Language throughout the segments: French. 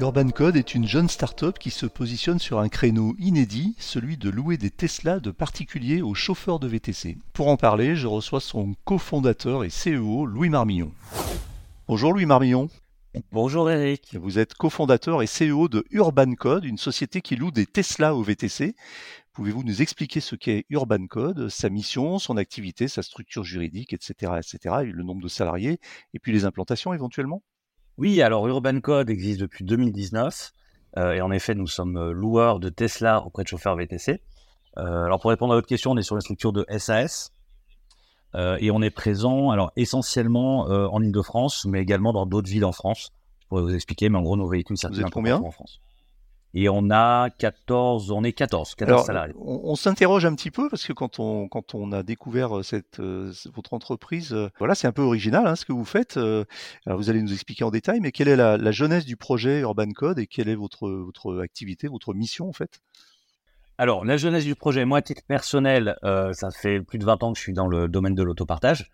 Urban Code est une jeune start-up qui se positionne sur un créneau inédit, celui de louer des Tesla de particuliers aux chauffeurs de VTC. Pour en parler, je reçois son cofondateur et CEO, Louis Marmillon. Bonjour Louis Marmillon. Bonjour Eric. Vous êtes cofondateur et CEO de Urban Code, une société qui loue des Tesla au VTC. Pouvez-vous nous expliquer ce qu'est Urban Code, sa mission, son activité, sa structure juridique, etc., etc., et le nombre de salariés, et puis les implantations éventuellement? Oui, alors Urban Code existe depuis 2019. Euh, et en effet, nous sommes euh, loueurs de Tesla auprès de chauffeurs VTC. Euh, alors pour répondre à votre question, on est sur une structure de SAS. et on est présent alors essentiellement en Ile-de-France, mais également dans d'autres villes en France. Je pourrais vous expliquer, mais en gros, nos véhicules circulent combien en France. Et on a 14, on est 14, 14 salariés. On, s'interroge un petit peu parce que quand on, quand on a découvert euh, cette, euh, votre entreprise, euh, voilà, c'est un peu original hein, ce que vous faites. alors vous allez nous expliquer en détail, mais quelle est la, la, jeunesse du projet Urban Code et quelle est votre, votre activité, votre mission en fait? Alors, la jeunesse du projet, moi, à titre personnel, ça fait plus de 20 ans que je suis dans le domaine de l'autopartage.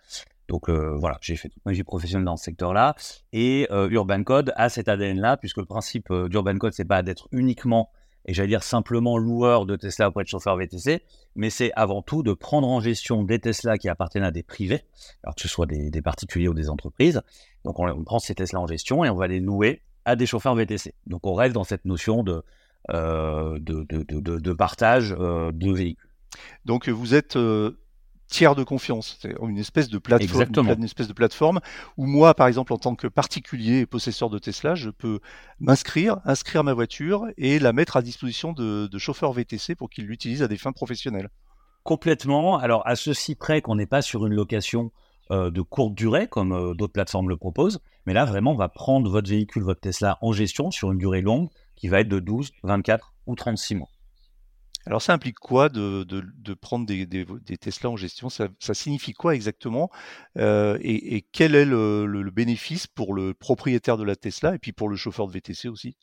Donc euh, voilà, j'ai fait toute ma vie professionnelle dans ce secteur-là. Et euh, Urban Code a cet ADN-là, puisque le principe euh, d'Urban Code, c'est pas d'être uniquement, et j'allais dire simplement loueur de Tesla auprès de chauffeurs VTC, mais c'est avant tout de prendre en gestion des Tesla qui appartiennent à des privés, alors que ce soit des, particuliers ou des entreprises. Donc on, prend ces Tesla en gestion et on va les louer à des chauffeurs VTC. Donc on reste dans cette notion de, de, de, de, partage de véhicules. Donc vous êtes tiers de confiance, c'est une espèce de plateforme, une, espèce de plateforme où moi, par exemple, en tant que particulier et possesseur de Tesla, je peux m'inscrire, inscrire ma voiture et la mettre à disposition de, chauffeurs VTC pour qu'ils l'utilisent à des fins professionnelles. Complètement. Alors à ceci près qu'on n'est pas sur une location euh, de courte durée comme euh, d'autres plateformes le proposent, mais là vraiment on va prendre votre véhicule, votre Tesla en gestion sur une durée longue qui va être de 12, 24 ou 36 mois. Alors ça implique quoi de, de, prendre des, des, Tesla en gestion? Ça, signifie quoi exactement? Euh, et, quel est le, bénéfice pour le propriétaire de la Tesla et puis pour le chauffeur de VTC aussi?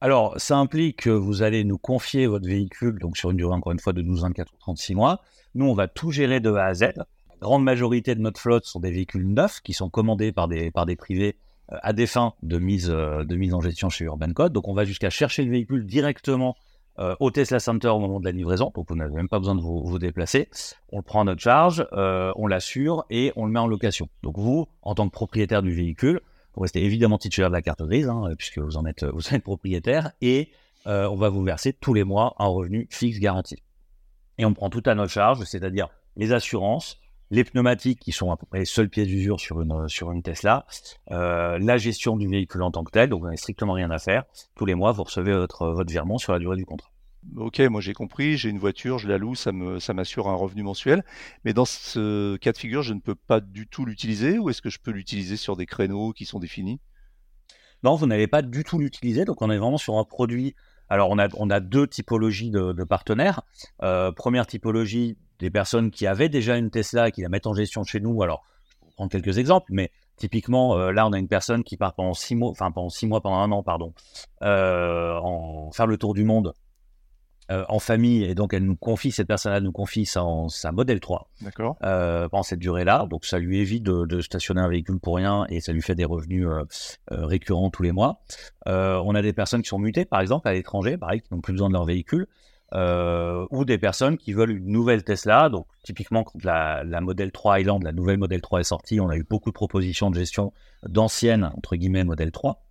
Alors, ça implique que vous allez nous confier votre véhicule, donc sur une durée encore une fois de 12, 24 ou 36 mois. Nous, on va tout gérer de A à Z. La grande majorité de notre flotte sont des véhicules neufs qui sont commandés par des, par des privés euh, à des fins de mise, euh, de mise en gestion chez Urban Code. Donc, on va jusqu'à chercher le véhicule directement euh, au Tesla Center au moment de la livraison, donc vous n'avez même pas besoin de vous, déplacer. On le prend à notre charge, euh, on l'assure et on le met en location. Donc vous, en tant que propriétaire du véhicule, vous restez évidemment titulaire de la carte grise, hein, puisque vous en êtes, vous êtes propriétaire, et euh, on va vous verser tous les mois un revenu fixe garanti. Et on prend tout à notre charge, c'est-à-dire les assurances, les pneumatiques qui sont à peu près les seules pièces d'usure sur une, sur une Tesla, euh, la gestion du véhicule en tant que tel, donc vous n'avez strictement rien à faire. Tous les mois, vous recevez votre, votre virement sur la durée du contrat. Ok, moi j'ai compris, j'ai une voiture, je la loue, ça me ça m'assure un revenu mensuel. Mais dans ce cas de figure, je ne peux pas du tout l'utiliser ou est-ce que je peux l'utiliser sur des créneaux qui sont définis? Non, vous n'allez pas du tout l'utiliser. Donc on est vraiment sur un produit. Alors on a, on a deux typologies de, partenaires. Euh, première typologie, des personnes qui avaient déjà une Tesla et qui la mettent en gestion chez nous. Alors, je vais prendre quelques exemples, mais typiquement, euh, là, on a une personne qui part pendant six mois, enfin pendant six mois, pendant un an, pardon, euh, en faire le tour du monde euh, en famille, et donc elle nous confie, cette personne-là nous confie sa, sa modèle 3 pendant cette durée-là. Donc ça lui évite de, stationner un véhicule pour rien et ça lui fait des revenus récurrents tous les mois. on a des personnes qui sont mutées, par exemple, à l'étranger, pareil, qui n'ont plus besoin de leur véhicule. Euh, ou des personnes qui veulent une nouvelle Tesla. Donc, typiquement, quand la, Model 3 Highland, la nouvelle Model 3 est sortie, on a eu beaucoup de propositions de gestion d'anciennes, entre guillemets, Model 3.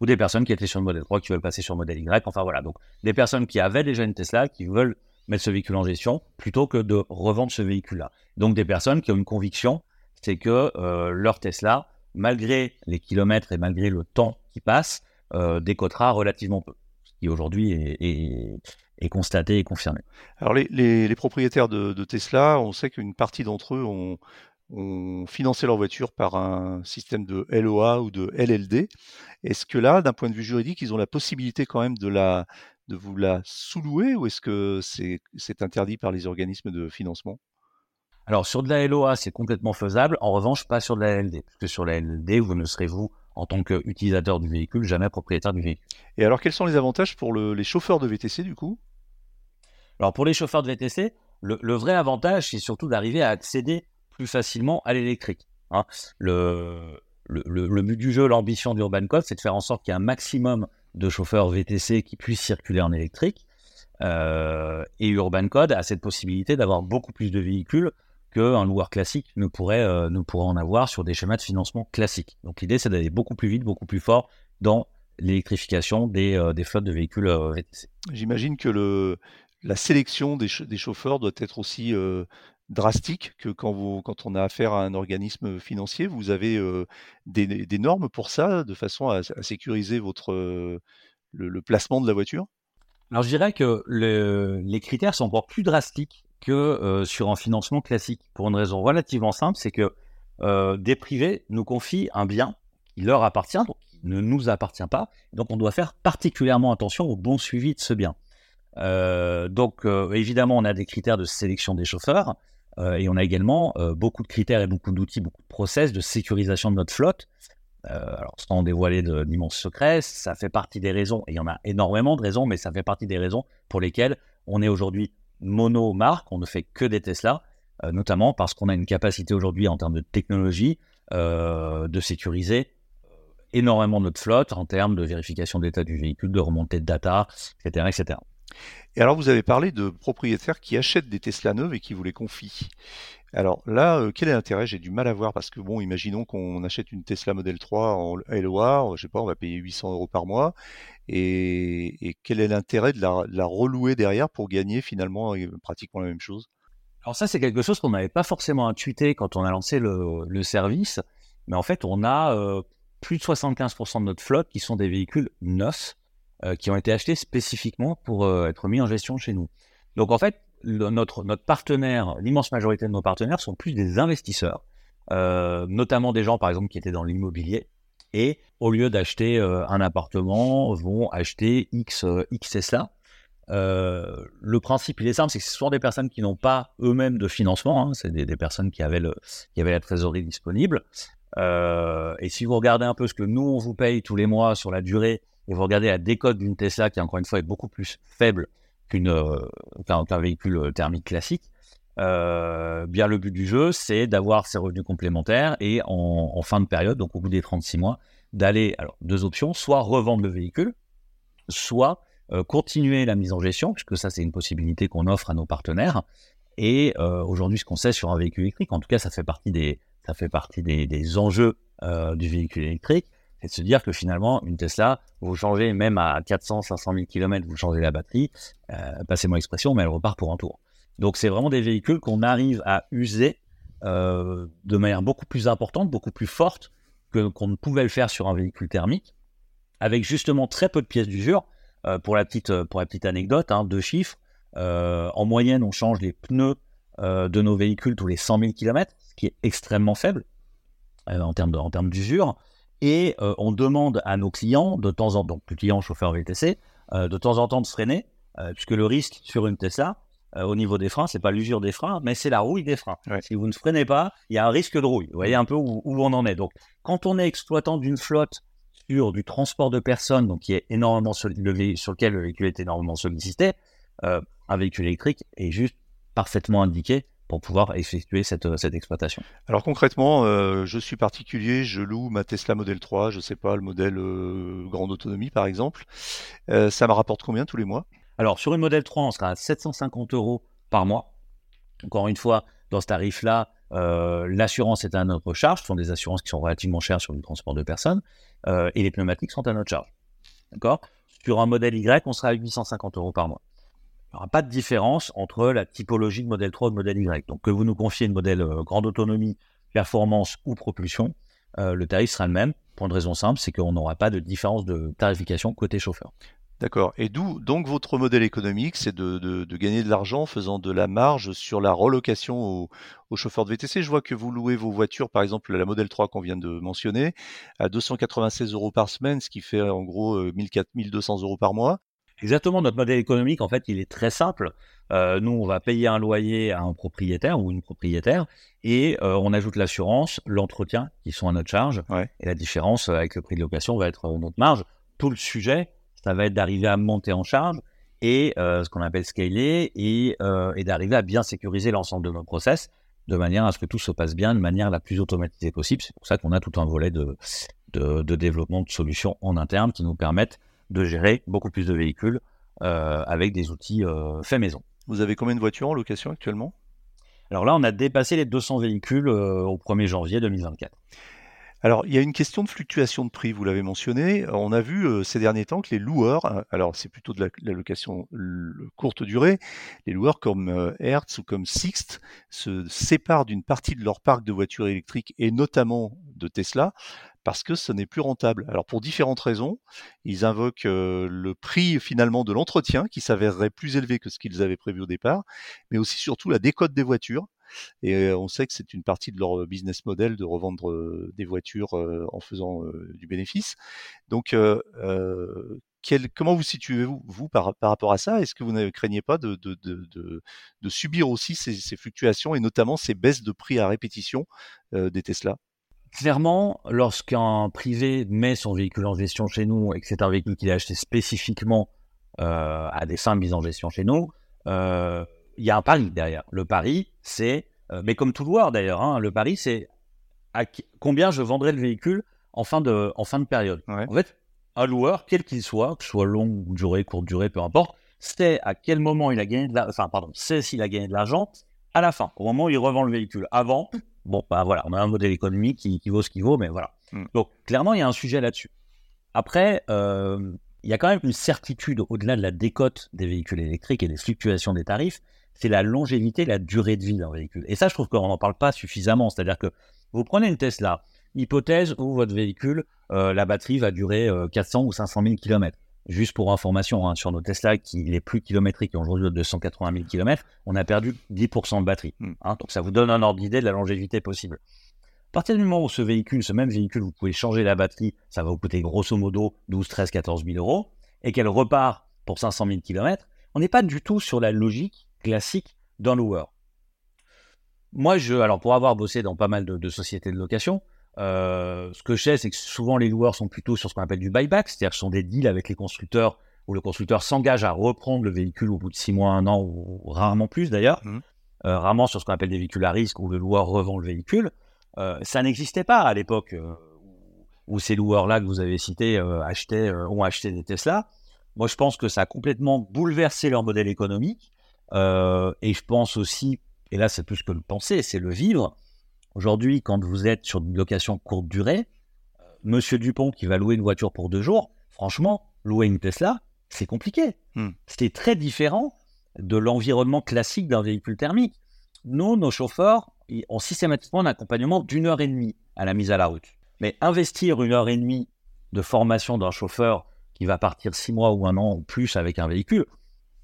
Ou des personnes qui étaient sur le Model 3 qui veulent passer sur le Model Y. Enfin, voilà. Donc, des personnes qui avaient déjà une Tesla, qui veulent mettre ce véhicule en gestion plutôt que de revendre ce véhicule-là. Donc, des personnes qui ont une conviction, c'est que euh, leur Tesla, malgré les kilomètres et malgré le temps qui passe, euh, décotera relativement peu. Qui aujourd'hui est, est, constaté et confirmé. Alors les, propriétaires de, Tesla, on sait qu'une partie d'entre eux ont, ont, financé leur voiture par un système de LOA ou de LLD. Est-ce que là, d'un point de vue juridique, ils ont la possibilité quand même de la de vous la sous-louer ou est-ce que c'est interdit par les organismes de financement? Alors sur de la LOA, c'est complètement faisable. En revanche, pas sur de la LLD, parce que sur la LLD, vous ne serez vous en tant qu'utilisateur du véhicule, jamais propriétaire du véhicule. Et alors, quels sont les avantages pour les chauffeurs de VTC du coup? Alors, pour les chauffeurs de VTC, le, vrai avantage, c'est surtout d'arriver à accéder plus facilement à l'électrique. Hein. le, but du jeu, l'ambition d'Urban Code, c'est de faire en sorte qu'il y ait un maximum de chauffeurs VTC qui puissent circuler en électrique. Euh, et Urban Code a cette possibilité d'avoir beaucoup plus de véhicules qu'un loueur classique ne pourrait, euh, ne pourrait en avoir sur des schémas de financement classiques. Donc l'idée, c'est d'aller beaucoup plus vite, beaucoup plus fort dans l'électrification des, euh, des, flottes de véhicules VTC. J'imagine que le, la sélection des, des, chauffeurs doit être aussi drastique que quand, vous, quand on a affaire à un organisme financier. Vous avez des, des, normes pour ça, de façon à, sécuriser votre, le, le, placement de la voiture? Alors je dirais que le, les critères sont encore plus drastiques que sur un financement classique, pour une raison relativement simple, c'est que des privés nous confient un bien qui leur appartient, donc qui ne nous appartient pas, donc on doit faire particulièrement attention au bon suivi de ce bien. donc évidemment, on a des critères de sélection des chauffeurs, euh, et on a également euh, beaucoup de critères et beaucoup d'outils, beaucoup de process de sécurisation de notre flotte. Euh, alors, sans dévoiler d'immenses secrets, ça fait partie des raisons, et il y en a énormément de raisons, mais ça fait partie des raisons pour lesquelles on est aujourd'hui mono-marque, on ne fait que des Tesla, notamment parce qu'on a une capacité aujourd'hui en termes de technologie de sécuriser énormément notre flotte en termes de vérification de l'état du véhicule, de remontée de data, etc. etc. Et alors, vous avez parlé de propriétaires qui achètent des Tesla neuves et qui vous les confient. Alors là, euh, quel est l'intérêt? J'ai du mal à voir parce que, bon, imaginons qu'on achète une Tesla Model 3 en LOA, je sais pas, on va payer 800 euros par mois. Et, quel est l'intérêt de la, relouer derrière pour gagner finalement euh, pratiquement la même chose? Alors ça, c'est quelque chose qu'on n'avait pas forcément intuité quand on a lancé le, service. Mais en fait, on a euh, plus de 75% de notre flotte qui sont des véhicules neufs euh, qui ont été achetés spécifiquement pour être mis en gestion chez nous. Donc en fait, notre, notre partenaire, l'immense majorité de nos partenaires sont plus des investisseurs, notamment des gens par exemple qui étaient dans l'immobilier et au lieu d'acheter un appartement, vont acheter X, X Tesla. le principe, il est simple, c'est que ce sont des personnes qui n'ont pas eux-mêmes de financement, hein, c'est des, personnes qui avaient, la trésorerie disponible. et si vous regardez un peu ce que nous, on vous paye tous les mois sur la durée et vous regardez la décote d'une Tesla qui, encore une fois, est beaucoup plus faible qu'une, euh, qu'un, véhicule euh, thermique classique, euh, bien le but du jeu, c'est d'avoir ses revenus complémentaires et en, fin de période, donc au bout des 36 mois, d'aller, alors deux options, soit revendre le véhicule, soit continuer la mise en gestion, puisque ça c'est une possibilité qu'on offre à nos partenaires. Et aujourd'hui, ce qu'on sait sur un véhicule électrique, en tout cas, ça fait partie des, ça fait partie des, des enjeux du véhicule électrique, c'est de se dire que finalement, une Tesla, vous changez même à 400, 500 000 km, vous changez la batterie, euh, passez-moi l'expression, mais elle repart pour un tour. Donc c'est vraiment des véhicules qu'on arrive à user euh, de manière beaucoup plus importante, beaucoup plus forte que qu'on ne pouvait le faire sur un véhicule thermique, avec justement très peu de pièces d'usure. Euh, pour, la petite, pour la petite anecdote, hein, deux chiffres. en moyenne, on change les pneus de nos véhicules tous les 100 000 km, ce qui est extrêmement faible en termes d'usure. Et euh, on demande à nos clients, de temps en temps, donc clients chauffeurs VTC, euh, de temps en temps de freiner, euh, puisque le risque sur une Tesla, au niveau des freins, c'est pas l'usure des freins, mais c'est la rouille des freins. Si vous ne freinez pas, il y a un risque de rouille. Vous voyez un peu où, on en est. Donc, quand on est exploitant d'une flotte sur du transport de personnes, donc qui est énormément sur lequel le véhicule est énormément sollicité, un véhicule électrique est juste parfaitement indiqué pour pouvoir effectuer cette, euh, cette exploitation. Alors concrètement, euh, je suis particulier, je loue ma Tesla Model 3, je sais pas, le modèle euh, grande autonomie par exemple. ça me rapporte combien tous les mois? Alors sur une Model 3, on sera à 750 euros par mois. Encore une fois, dans ce tarif-là, l'assurance est à notre charge. Ce sont des assurances qui sont relativement chères sur le transport de personnes. et les pneumatiques sont à notre charge. D'accord? Sur un modèle Y, on sera à 850 euros par mois il n'y aura pas de différence entre la typologie de modèle 3 et de modèle Y. Donc que vous nous confiez une modèle euh, grande autonomie, performance ou propulsion, euh, le tarif sera le même pour une raison simple, c'est qu'on n'aura pas de différence de tarification côté chauffeur. D'accord. Et d'où donc votre modèle économique, c'est de, gagner de l'argent en faisant de la marge sur la relocation aux, chauffeurs de VTC. Je vois que vous louez vos voitures, par exemple la Model 3 qu'on vient de mentionner, à 296 euros par semaine, ce qui fait en gros 1200 euh, euros par mois. Exactement, notre modèle économique, en fait, il est très simple. Euh, nous, on va payer un loyer à un propriétaire ou une propriétaire et euh, on ajoute l'assurance, l'entretien qui sont à notre charge. Et la différence avec le prix de location va être notre marge. Tout le sujet, ça va être d'arriver à monter en charge et ce qu'on appelle scaler et, et d'arriver à bien sécuriser l'ensemble de nos process de manière à ce que tout se passe bien de manière la plus automatisée possible. C'est pour ça qu'on a tout un volet de, de, développement de solutions en interne qui nous permettent de gérer beaucoup plus de véhicules euh, avec des outils euh, faits maison. Vous avez combien de voitures en location actuellement? Alors là, on a dépassé les 200 véhicules euh, au 1er janvier 2024. Alors, il y a une question de fluctuation de prix, vous l'avez mentionné. On a vu euh, ces derniers temps que les loueurs, euh, alors c'est plutôt de la, location courte durée, les loueurs comme euh, Hertz ou comme Sixt se séparent d'une partie de leur parc de voitures électriques et notamment de Tesla parce que ce n'est plus rentable. Alors pour différentes raisons, ils invoquent le prix finalement de l'entretien qui s'avérerait plus élevé que ce qu'ils avaient prévu au départ, mais aussi surtout la décote des voitures et on sait que c'est une partie de leur business model de revendre des voitures en faisant du bénéfice. Donc, comment vous situez-vous vous, par, rapport à ça? Est-ce que vous ne craignez pas de, subir aussi ces, fluctuations et notamment ces baisses de prix à répétition des Tesla? Clairement, lorsqu'un privé met son véhicule en gestion chez nous et que c'est un véhicule qu'il a acheté spécifiquement à des fins de mise en gestion chez nous, il y a un pari derrière. Le pari, c'est, euh, mais comme tout loueur d'ailleurs, hein, le pari, c'est à combien je vendrai le véhicule en fin de, en fin de période. En fait, un loueur, quel qu'il soit, que ce soit long durée, courte durée, peu importe, c'est à quel moment il a gagné de enfin, pardon, c'est s'il a gagné de l'argent à la fin, au moment où il revend le véhicule. Avant, bon, bah voilà, on a un modèle économique qui, vaut ce qu'il vaut, mais voilà. Hmm. Donc, clairement, il y a un sujet là-dessus. Après, euh, il y a quand même une certitude au-delà de la décote des véhicules électriques et des fluctuations des tarifs, c'est la longévité, la durée de vie d'un véhicule. Et ça, je trouve qu'on n'en parle pas suffisamment. C'est-à-dire que vous prenez une Tesla, hypothèse où votre véhicule, euh, la batterie va durer 400 euh, ou 500 000 km. Juste pour information, hein, sur nos Tesla, qui les plus kilométriques, qui ont aujourd'hui 280 000 km, on a perdu 10% de batterie. Hmm. Hein. donc ça vous donne un ordre d'idée de la longévité possible. À partir du moment où ce véhicule, ce même véhicule, vous pouvez changer la batterie, ça va vous coûter grosso modo 12, 13, 14 000 euros, et qu'elle repart pour 500 000 km, on n'est pas du tout sur la logique classique d'un loueur. Moi, je, alors pour avoir bossé dans pas mal de, sociétés de location, euh, ce que je sais, c'est que souvent les loueurs sont plutôt sur ce qu'on appelle du buyback, c'est-à-dire que ce sont des deals avec les constructeurs où le constructeur s'engage à reprendre le véhicule au bout de six mois, un an, ou rarement plus d'ailleurs, mmh. euh, rarement sur ce qu'on appelle des véhicules à risque où le loueur revend le véhicule. Euh, ça n'existait pas à l'époque où ces loueurs-là que vous avez cités achetaient, ont acheté des Tesla. Moi, je pense que ça a complètement bouleversé leur modèle économique euh, et je pense aussi, et là c'est plus que le penser, c'est le vivre. Aujourd'hui, quand vous êtes sur une location courte durée, euh, Monsieur Dupont qui va louer une voiture pour deux jours, franchement, louer une Tesla, c'est compliqué. Hmm. C'est très différent de l'environnement classique d'un véhicule thermique. Nous, nos chauffeurs, ont systématiquement un accompagnement d'une heure et demie à la mise à la route. Mais investir une heure et demie de formation d'un chauffeur qui va partir six mois ou un an ou plus avec un véhicule,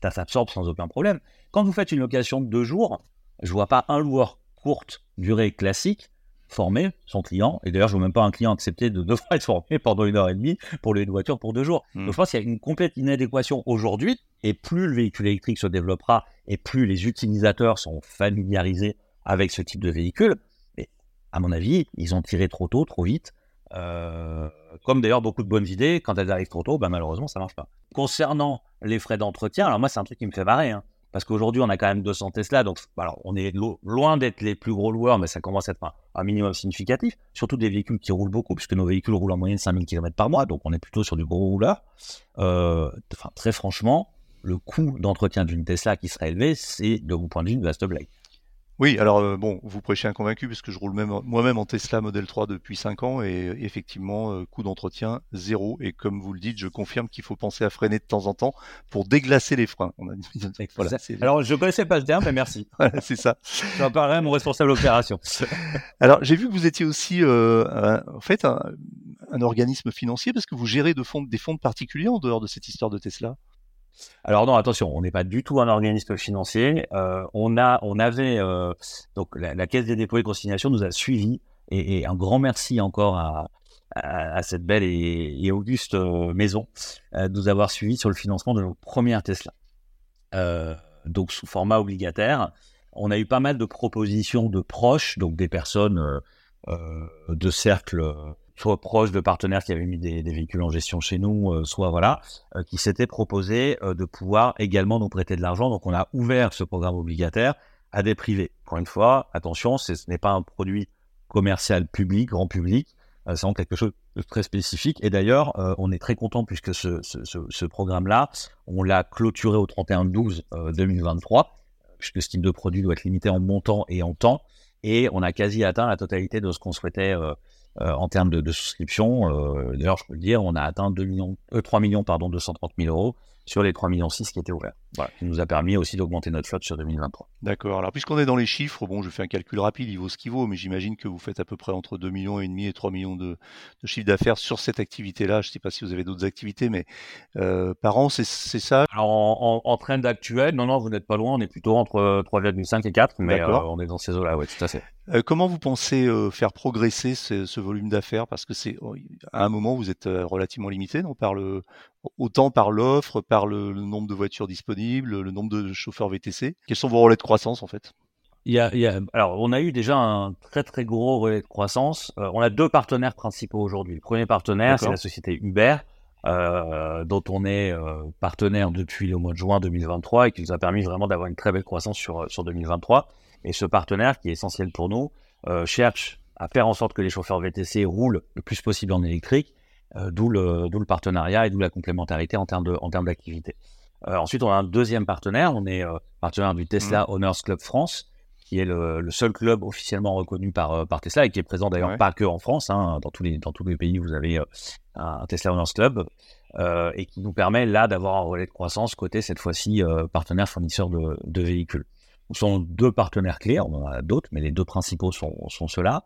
ça s'absorbe sans aucun problème. Quand vous faites une location de deux jours, je vois pas un loueur courte durée classique former son client. Et d'ailleurs, je vois même pas un client accepter de devoir être formé pendant une heure et demie pour louer une voiture pour deux jours. Hmm. Donc, je pense qu'il y a une complète inadéquation aujourd'hui. Et plus le véhicule électrique se développera et plus les utilisateurs sont familiarisés avec ce type de véhicule, mais à mon avis, ils ont tiré trop tôt, trop vite. Euh, comme d'ailleurs beaucoup de bonnes idées, quand elles arrivent trop tôt, ben malheureusement, ça marche pas. Concernant les frais d'entretien, alors moi, c'est un truc qui me fait marrer, hein, parce qu'aujourd'hui, on a quand même 200 Tesla, donc alors, on est loin d'être les plus gros loueurs, mais ça commence à être un, minimum significatif, surtout des véhicules qui roulent beaucoup, puisque nos véhicules roulent en moyenne 5000 km par mois, donc on est plutôt sur du gros rouleur. Euh, très franchement, le coût d'entretien d'une Tesla qui serait élevé, c'est, de mon point de vue, une vaste blague. Oui, alors euh, bon, vous prêchez un convaincu puisque je roule même moi-même en Tesla Model 3 depuis 5 ans et effectivement, euh, coût d'entretien zéro. Et comme vous le dites, je confirme qu'il faut penser à freiner de temps en temps pour déglacer les freins. On a voilà, alors, je connaissais pas ce terme, mais merci. c'est ça. J'en parlerai à mon responsable opération. alors, j'ai vu que vous étiez aussi, euh, en fait, un, organisme financier parce que vous gérez de fonds, des fonds particuliers en dehors de cette histoire de Tesla. Alors non, attention, on n'est pas du tout un organisme financier. Euh, on a, on avait donc la, Caisse des dépôts et consignations nous a suivis et, un grand merci encore à, cette belle et, auguste euh, maison euh, de nous avoir suivis sur le financement de nos premières Tesla. donc sous format obligataire, on a eu pas mal de propositions de proches, donc des personnes de cercles soit proche de partenaires qui avaient mis des, véhicules en gestion chez nous, euh, soit voilà, euh, qui s'étaient proposés euh, de pouvoir également nous prêter de l'argent. Donc on a ouvert ce programme obligataire à des privés. Encore une fois, attention, ce n'est pas un produit commercial public, grand public, c'est vraiment quelque chose de très spécifique. Et d'ailleurs, on est très content puisque ce, programme-là, on l'a clôturé au 31-12 2023, puisque ce type de produit doit être limité en montant et en temps. Et on a quasi atteint la totalité de ce qu'on souhaitait euh, euh, en termes de, de souscription. Euh, d'ailleurs, je peux le dire, on a atteint 2 millions, 3 millions pardon, 230 000 euros sur les 3 millions 6 qui étaient ouverts. Voilà, qui nous a permis aussi d'augmenter notre flotte sur 2023. D'accord. Alors, puisqu'on est dans les chiffres, bon, je fais un calcul rapide, il vaut ce qu'il vaut, mais j'imagine que vous faites à peu près entre 2 millions et demi et 3 millions de, de chiffre d'affaires sur cette activité-là. Je ne sais pas si vous avez d'autres activités, mais euh, par an, c'est ça? Alors, en, en, en trend actuel, non, non, vous n'êtes pas loin, on est plutôt entre 3,5 et 4, mais euh, on est dans ces eaux-là, oui, tout à fait. Euh, comment vous pensez euh, faire progresser ce, ce volume d'affaires? Parce que c'est à un moment vous êtes euh, relativement limité, non? Par le autant par l'offre, par le, le, nombre de voitures disponibles, le nombre de chauffeurs VTC. Quels sont vos relais de croissance en fait? Il y, a, il y a, alors, on a eu déjà un très très gros relais de croissance. Euh, on a deux partenaires principaux aujourd'hui. Le premier partenaire, c'est la société Uber, euh, dont on est euh, partenaire depuis le mois de juin 2023 et qui nous a permis vraiment d'avoir une très belle croissance sur, sur 2023. Et ce partenaire, qui est essentiel pour nous, euh, cherche à faire en sorte que les chauffeurs VTC roulent le plus possible en électrique, euh, d'où le, le, partenariat et d'où la complémentarité en termes d'activité. Euh, ensuite, on a un deuxième partenaire, on est partenaire du Tesla mmh. Owners Club France, qui est le, le, seul club officiellement reconnu par, par Tesla et qui est présent d'ailleurs ouais. pas que en France, hein, dans, tous les, dans tous les pays, vous avez un Tesla Owners Club. Et qui nous permet là d'avoir un relais de croissance côté cette fois-ci partenaire fournisseur de, de véhicules sont deux partenaires clés, on en a d'autres, mais les deux principaux sont, ceux-là.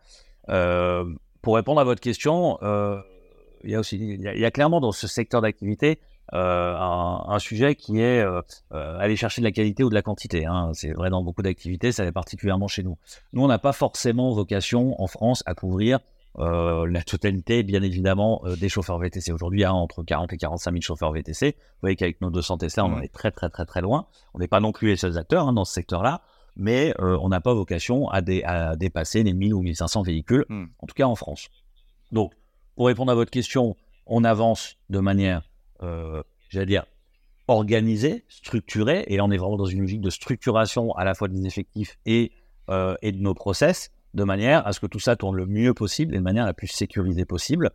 Euh, pour répondre à votre question, euh, il y a clairement dans ce secteur d'activité euh, un, sujet qui est aller chercher de la qualité ou de la quantité. Hein. C'est vrai dans beaucoup d'activités, ça l'est particulièrement chez nous. Nous, on n'a pas forcément vocation en France à couvrir euh, la totalité, bien évidemment, euh, des chauffeurs VTC. Aujourd'hui, il y a entre 40 et 45 000 chauffeurs VTC. Vous voyez qu'avec nos 200 Tesla, on en est très, très, très, très loin. On n'est pas non plus les seuls acteurs hein, dans ce secteur-là, mais euh, on n'a pas vocation à, dé à, dépasser les 1000 ou 1500 véhicules, mm. en tout cas en France. Donc, pour répondre à votre question, on avance de manière, j'allais dire, organisée, structurée, et là, on est vraiment dans une logique de structuration à la fois des effectifs et, et de nos process de manière à ce que tout ça tourne le mieux possible et de manière la plus sécurisée possible.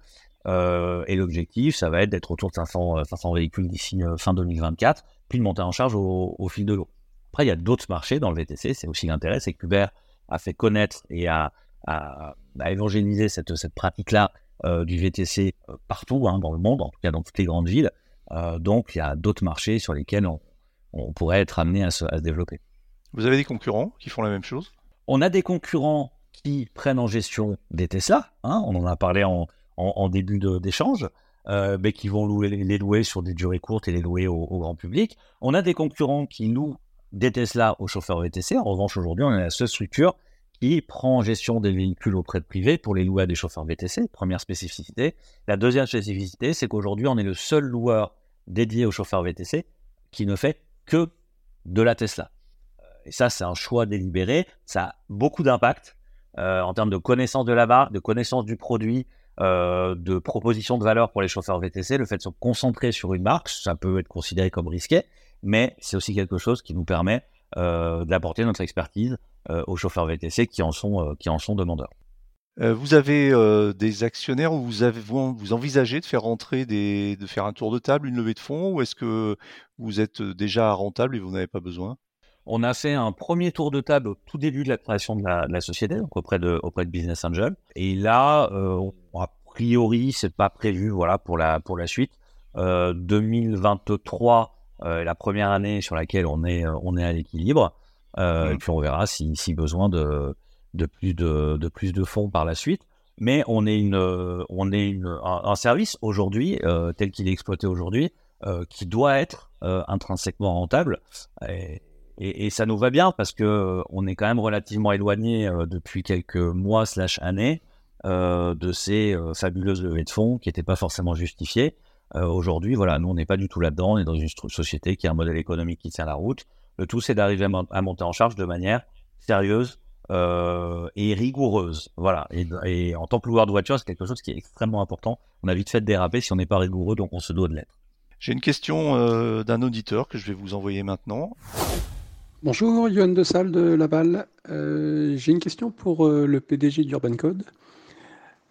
Euh, et l'objectif, ça va être d'être autour de 500, 500 véhicules d'ici euh, fin 2024, puis de monter en charge au, au fil de l'eau. Après, il y a d'autres marchés dans le VTC, c'est aussi l'intérêt, c'est que Uber a fait connaître et a, a, a évangélisé cette, cette pratique-là euh, du VTC euh, partout hein, dans le monde, en tout cas dans toutes les grandes villes. Euh, donc, il y a d'autres marchés sur lesquels on, on pourrait être amené à se, à se développer. Vous avez des concurrents qui font la même chose? On a des concurrents qui prennent en gestion des Tesla, hein, on en a parlé en, en, en début d'échange, euh, mais qui vont louer, les louer sur des durées courtes et les louer au, au, grand public. On a des concurrents qui louent des Tesla aux chauffeurs VTC. En revanche, aujourd'hui, on est la seule structure qui prend en gestion des véhicules auprès de privés pour les louer à des chauffeurs VTC. Première spécificité. La deuxième spécificité, c'est qu'aujourd'hui, on est le seul loueur dédié aux chauffeurs VTC qui ne fait que de la Tesla. Et ça, c'est un choix délibéré. Ça a beaucoup d'impact en termes de connaissance de la marque, de connaissance du produit, euh, de proposition de valeur pour les chauffeurs VTC, le fait de se concentrer sur une marque, ça peut être considéré comme risqué, mais c'est aussi quelque chose qui nous permet euh, d'apporter notre expertise euh, aux chauffeurs VTC qui en sont, euh, demandeurs. Euh, vous avez des actionnaires ou vous, envisagez de faire rentrer des, de faire un tour de table, une levée de fonds, ou est-ce que vous êtes déjà rentable et vous n'avez pas besoin? On a fait un premier tour de table au tout début de la création de la, de la société, donc auprès de, auprès de Business Angel. Et là, euh, a priori, c'est pas prévu, voilà, pour la, pour la suite. Euh, 2023, euh, la première année sur laquelle on est, on est à l'équilibre. Mmh. Et puis on verra si, si besoin de, de plus de, de plus de fonds par la suite. Mais on est une, on est une, un, un service aujourd'hui euh, tel qu'il est exploité aujourd'hui, euh, qui doit être euh, intrinsèquement rentable. Et, et, ça nous va bien parce que euh, on est quand même relativement éloigné euh, depuis quelques mois slash années euh, de ces fabuleuses levées de fonds qui n'étaient pas forcément justifiées. Aujourd'hui, voilà, nous on n'est pas du tout là-dedans. On est dans une société qui a un modèle économique qui tient la route. Le tout, c'est d'arriver à, monter en charge de manière sérieuse et rigoureuse. Voilà. Et, et en tant que loueur de voiture, c'est quelque chose qui est extrêmement important. On a vite fait de déraper si on n'est pas rigoureux, donc on se doit de l'être. J'ai une question d'un auditeur que je vais vous envoyer maintenant. Bonjour, Johan de Salle de Laval. Euh, j'ai une question pour euh, le PDG d'Urban Code.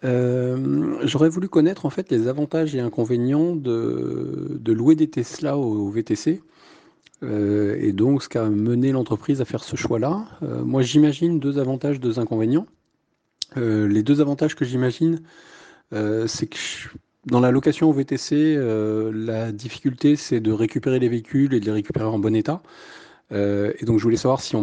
Euh, j'aurais voulu connaître en fait les avantages et inconvénients de, louer des Tesla au, VTC et donc ce qui a mené l'entreprise à faire ce choix-là. moi j'imagine deux avantages, deux inconvénients. les deux avantages que j'imagine, c'est que dans la location au VTC, la difficulté c'est de récupérer les véhicules et de les récupérer en bon état. Euh, et donc je voulais savoir si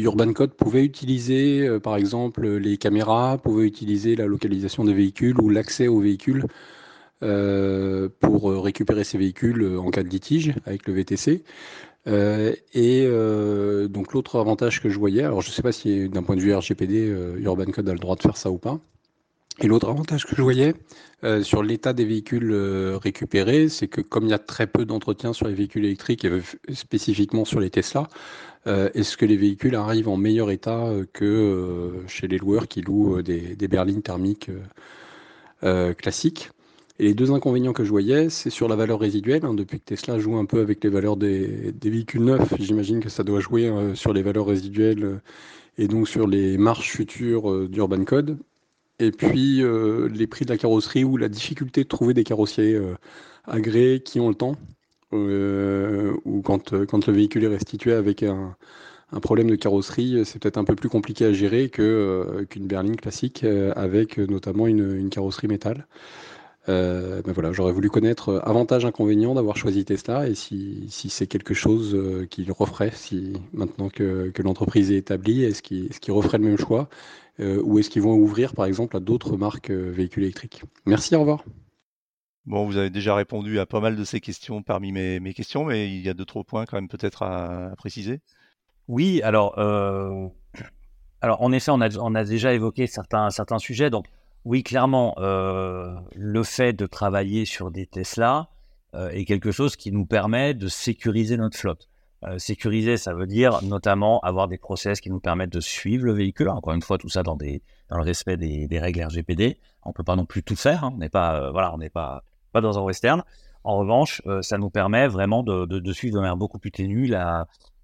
Urban Code pouvait utiliser, euh, par exemple, les caméras, pouvait utiliser la localisation des véhicules ou l'accès aux véhicules euh, pour récupérer ces véhicules en cas de litige avec le VTC. et donc l'autre avantage que je voyais, alors je ne sais pas si d'un point de vue RGPD, Urban Code a le droit de faire ça ou pas, et l'autre avantage que je voyais euh, sur l'état des véhicules euh, récupérés, c'est que comme il y a très peu d'entretien sur les véhicules électriques et spécifiquement sur les Tesla, euh, est-ce que les véhicules arrivent en meilleur état que chez les loueurs qui louent des, berlines thermiques classiques? Et les deux inconvénients que je voyais, c'est sur la valeur résiduelle. Hein. depuis que Tesla joue un peu avec les valeurs des, véhicules neufs, j'imagine que ça doit jouer sur les valeurs résiduelles et donc sur les marches futures d'Urban Code. Et puis euh, les prix de la carrosserie ou la difficulté de trouver des carrossiers euh, agréés qui ont le temps. Euh, ou quand, quand le véhicule est restitué avec un, problème de carrosserie, c'est peut-être un peu plus compliqué à gérer qu'une berline classique avec notamment une, carrosserie métal. Ben voilà, j'aurais voulu connaître avantages, inconvénients d'avoir choisi Tesla et si, c'est quelque chose qu'il referait si maintenant que, l'entreprise est établie, est-ce qu'il, est-ce qu'il referait le même choix euh, ou est-ce qu'ils vont ouvrir par exemple à d'autres marques euh, véhicules électriques? Merci, au revoir. Bon, vous avez déjà répondu à pas mal de ces questions parmi mes, questions, mais il y a d'autres points quand même peut-être à, préciser. Oui, alors, euh, alors en effet, on a, on a déjà évoqué certains, certains sujets. Donc, oui, clairement, le fait de travailler sur des Tesla est quelque chose qui nous permet de sécuriser notre flotte. Euh, sécuriser, ça veut dire notamment avoir des process qui nous permettent de suivre le véhicule. Encore une fois, tout ça dans, le respect des, règles RGPD. On peut pas non plus tout faire. Hein. On n'est pas, euh, voilà, pas, pas dans un western. En revanche, euh, ça nous permet vraiment de, suivre de manière beaucoup plus ténue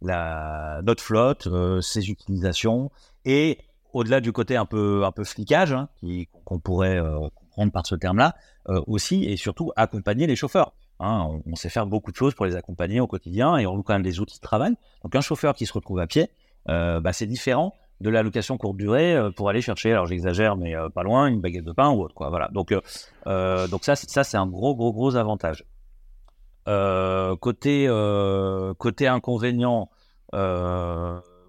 notre flotte, ses utilisations et au-delà du côté un peu, un flicage, hein, qu'on pourrait comprendre par ce terme-là, aussi et surtout accompagner les chauffeurs. Hein, on, sait faire beaucoup de choses pour les accompagner au quotidien et on loue quand même des outils de travail. Donc un chauffeur qui se retrouve à pied, euh, bah, c'est différent de la location courte durée euh, pour aller chercher, alors j'exagère, mais euh, pas loin, une baguette de pain ou autre. Voilà. Donc, ça, c'est un gros, gros, gros avantage. côté inconvénient,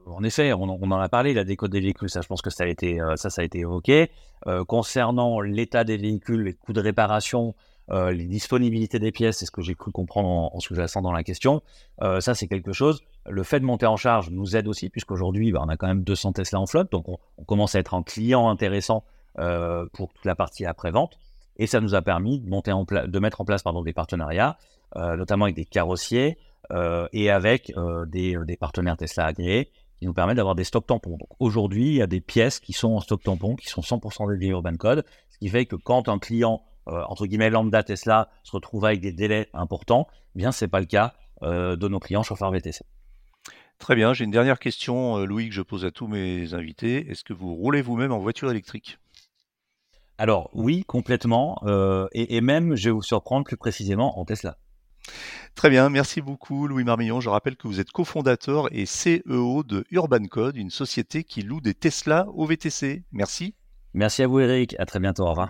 en effet, on, en a parlé, la décode des véhicules, ça je pense que ça a été, ça, ça a été évoqué. concernant l'état des véhicules, les coûts de réparation, euh, les disponibilités des pièces, c'est ce que j'ai cru comprendre en, sous-jacent dans la question. Euh, ça, c'est quelque chose. Le fait de monter en charge nous aide aussi, puisqu'aujourd'hui, bah, on a quand même 200 Tesla en flotte, donc on, commence à être un client intéressant euh, pour toute la partie après-vente. Et ça nous a permis de, monter en de mettre en place pardon, des partenariats, notamment avec des carrossiers et avec des, des, partenaires Tesla agréés qui nous permettent d'avoir des stocks tampons. Donc aujourd'hui, il y a des pièces qui sont en stock tampon, qui sont 100% dédiées Urban Code, ce qui fait que quand un client euh, entre guillemets lambda Tesla se retrouve avec des délais importants, eh bien c'est pas le cas euh, de nos clients chauffeurs VTC. Très bien, j'ai une dernière question, euh, Louis, que je pose à tous mes invités. Est-ce que vous roulez vous-même en voiture électrique? Alors oui, complètement, et, même, je vais vous surprendre plus précisément en Tesla. Très bien, merci beaucoup Louis Marmillon. Je rappelle que vous êtes cofondateur et CEO de Urban Code, une société qui loue des Tesla au VTC. Merci. Merci à vous Eric, à très bientôt, au revoir.